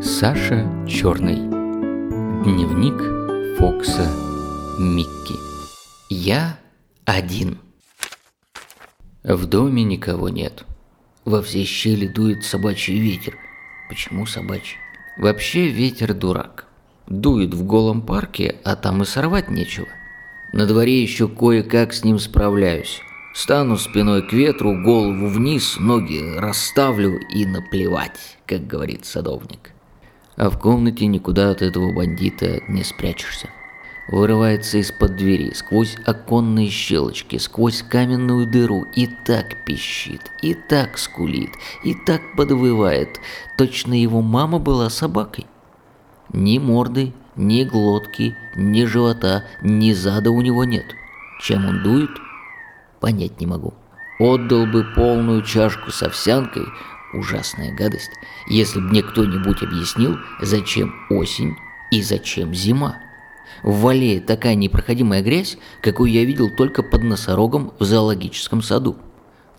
Саша Черный. Дневник Фокса Микки. Я один. В доме никого нет. Во все щели дует собачий ветер. Почему собачий? Вообще ветер дурак. Дует в голом парке, а там и сорвать нечего. На дворе еще кое-как с ним справляюсь. Стану спиной к ветру, голову вниз, ноги расставлю и наплевать, как говорит садовник а в комнате никуда от этого бандита не спрячешься. Вырывается из-под двери, сквозь оконные щелочки, сквозь каменную дыру и так пищит, и так скулит, и так подвывает. Точно его мама была собакой. Ни морды, ни глотки, ни живота, ни зада у него нет. Чем он дует, понять не могу. Отдал бы полную чашку с овсянкой, ужасная гадость, если бы мне кто-нибудь объяснил, зачем осень и зачем зима. В Валее такая непроходимая грязь, какую я видел только под носорогом в зоологическом саду.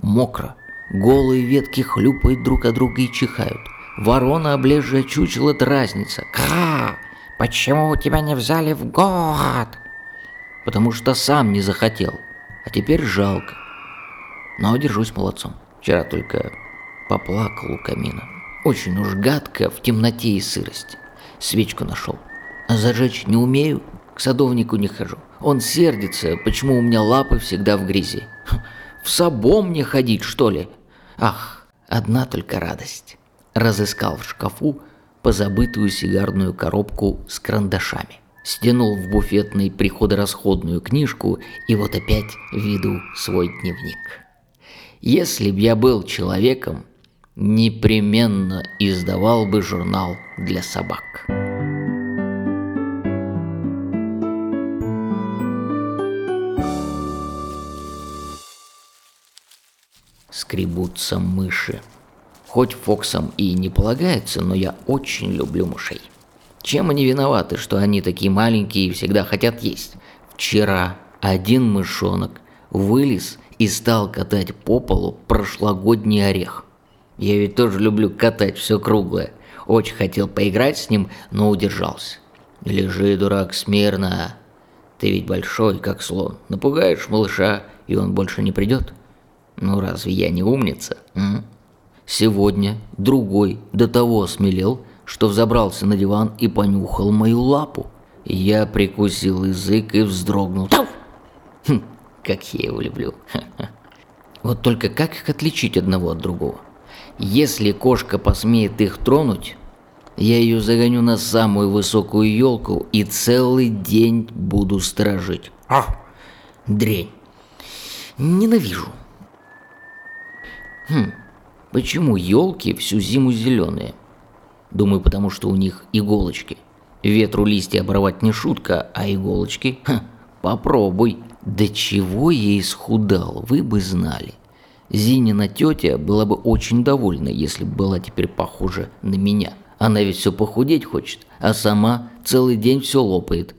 Мокро, голые ветки хлюпают друг от друга и чихают. Ворона, облезшая чучело, дразнится. «Кра! Почему тебя не взяли в город?» Потому что сам не захотел, а теперь жалко. Но держусь молодцом. Вчера только Поплакал у камина. Очень уж гадко в темноте и сырости. Свечку нашел. А зажечь не умею, к садовнику не хожу. Он сердится, почему у меня лапы всегда в грязи. В собом мне ходить, что ли? Ах, одна только радость. Разыскал в шкафу позабытую сигарную коробку с карандашами. Стянул в буфетной приходорасходную книжку и вот опять веду свой дневник. Если б я был человеком, непременно издавал бы журнал для собак. Скребутся мыши. Хоть Фоксам и не полагается, но я очень люблю мышей. Чем они виноваты, что они такие маленькие и всегда хотят есть? Вчера один мышонок вылез и стал катать по полу прошлогодний орех. Я ведь тоже люблю катать все круглое. Очень хотел поиграть с ним, но удержался. Лежи, дурак, смирно. Ты ведь большой, как слон. Напугаешь малыша, и он больше не придет. Ну разве я не умница? М? Сегодня другой до того осмелел, что взобрался на диван и понюхал мою лапу. Я прикусил язык и вздрогнул. Хм, как я его люблю. Вот только как их отличить одного от другого? Если кошка посмеет их тронуть, я ее загоню на самую высокую елку и целый день буду сторожить. А, дрень. Ненавижу. Хм, почему елки всю зиму зеленые? Думаю, потому что у них иголочки. Ветру листья оборвать не шутка, а иголочки? Ха, попробуй. До чего я исхудал, вы бы знали. Зинина тетя была бы очень довольна, если бы была теперь похожа на меня. Она ведь все похудеть хочет, а сама целый день все лопает.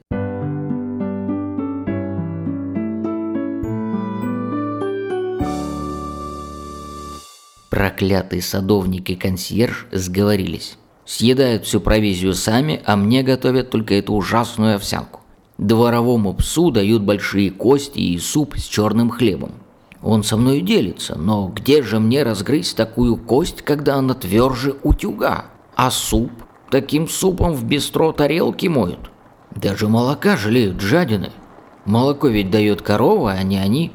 Проклятые садовник и консьерж сговорились. Съедают всю провизию сами, а мне готовят только эту ужасную овсянку. Дворовому псу дают большие кости и суп с черным хлебом. Он со мной делится, но где же мне разгрызть такую кость, когда она тверже утюга? А суп? Таким супом в бистро тарелки моют. Даже молока жалеют жадины. Молоко ведь дает корова, а не они.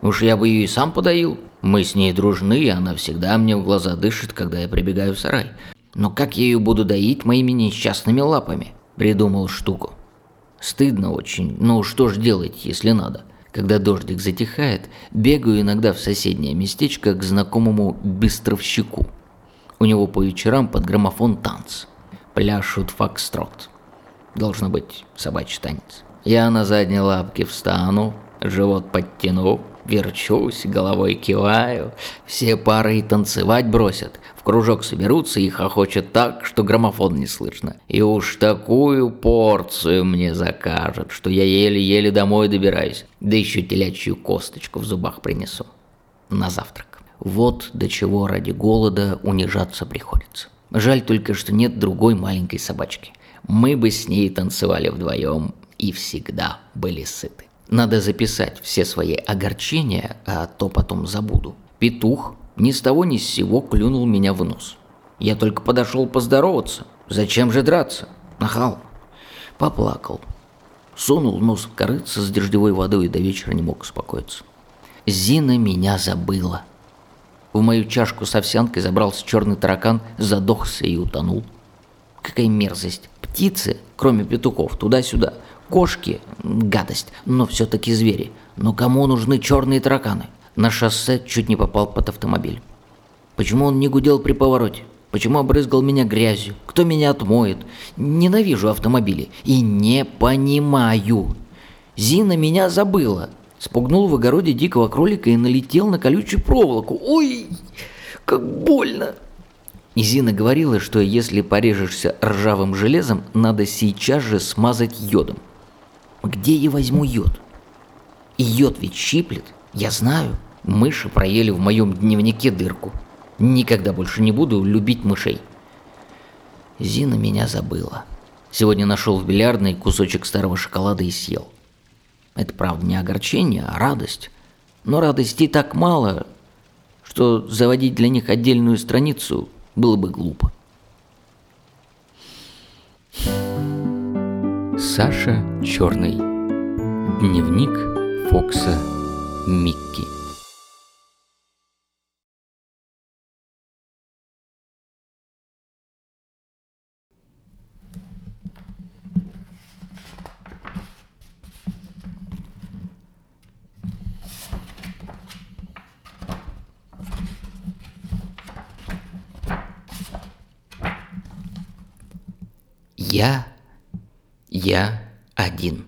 Уж я бы ее и сам подоил. Мы с ней дружны, и она всегда мне в глаза дышит, когда я прибегаю в сарай. Но как я ее буду доить моими несчастными лапами? Придумал штуку. Стыдно очень, но что ж делать, если надо? Когда дождик затихает, бегаю иногда в соседнее местечко к знакомому быстровщику. У него по вечерам под граммофон танц. Пляшут фокстрот. Должно быть собачий танец. Я на задней лапке встану, живот подтяну, верчусь, головой киваю. Все пары и танцевать бросят. В кружок соберутся и хохочут так, что граммофон не слышно. И уж такую порцию мне закажут, что я еле-еле домой добираюсь. Да еще телячью косточку в зубах принесу. На завтрак. Вот до чего ради голода унижаться приходится. Жаль только, что нет другой маленькой собачки. Мы бы с ней танцевали вдвоем и всегда были сыты. Надо записать все свои огорчения, а то потом забуду. Петух ни с того ни с сего клюнул меня в нос. Я только подошел поздороваться. Зачем же драться? Нахал. Поплакал. Сунул нос в корыце с дождевой водой и до вечера не мог успокоиться. Зина меня забыла. В мою чашку с овсянкой забрался черный таракан, задохся и утонул. Какая мерзость. Птицы, кроме петухов, туда-сюда. Кошки – гадость, но все-таки звери. Но кому нужны черные тараканы? На шоссе чуть не попал под автомобиль. Почему он не гудел при повороте? Почему обрызгал меня грязью? Кто меня отмоет? Ненавижу автомобили. И не понимаю. Зина меня забыла. Спугнул в огороде дикого кролика и налетел на колючую проволоку. Ой, как больно. И Зина говорила, что если порежешься ржавым железом, надо сейчас же смазать йодом. Где я возьму йод? И йод ведь щиплет, я знаю. Мыши проели в моем дневнике дырку. Никогда больше не буду любить мышей. Зина меня забыла. Сегодня нашел в бильярдной кусочек старого шоколада и съел. Это, правда, не огорчение, а радость. Но радости так мало, что заводить для них отдельную страницу было бы глупо. Саша Черный. Дневник Фокса Микки. Я, я один.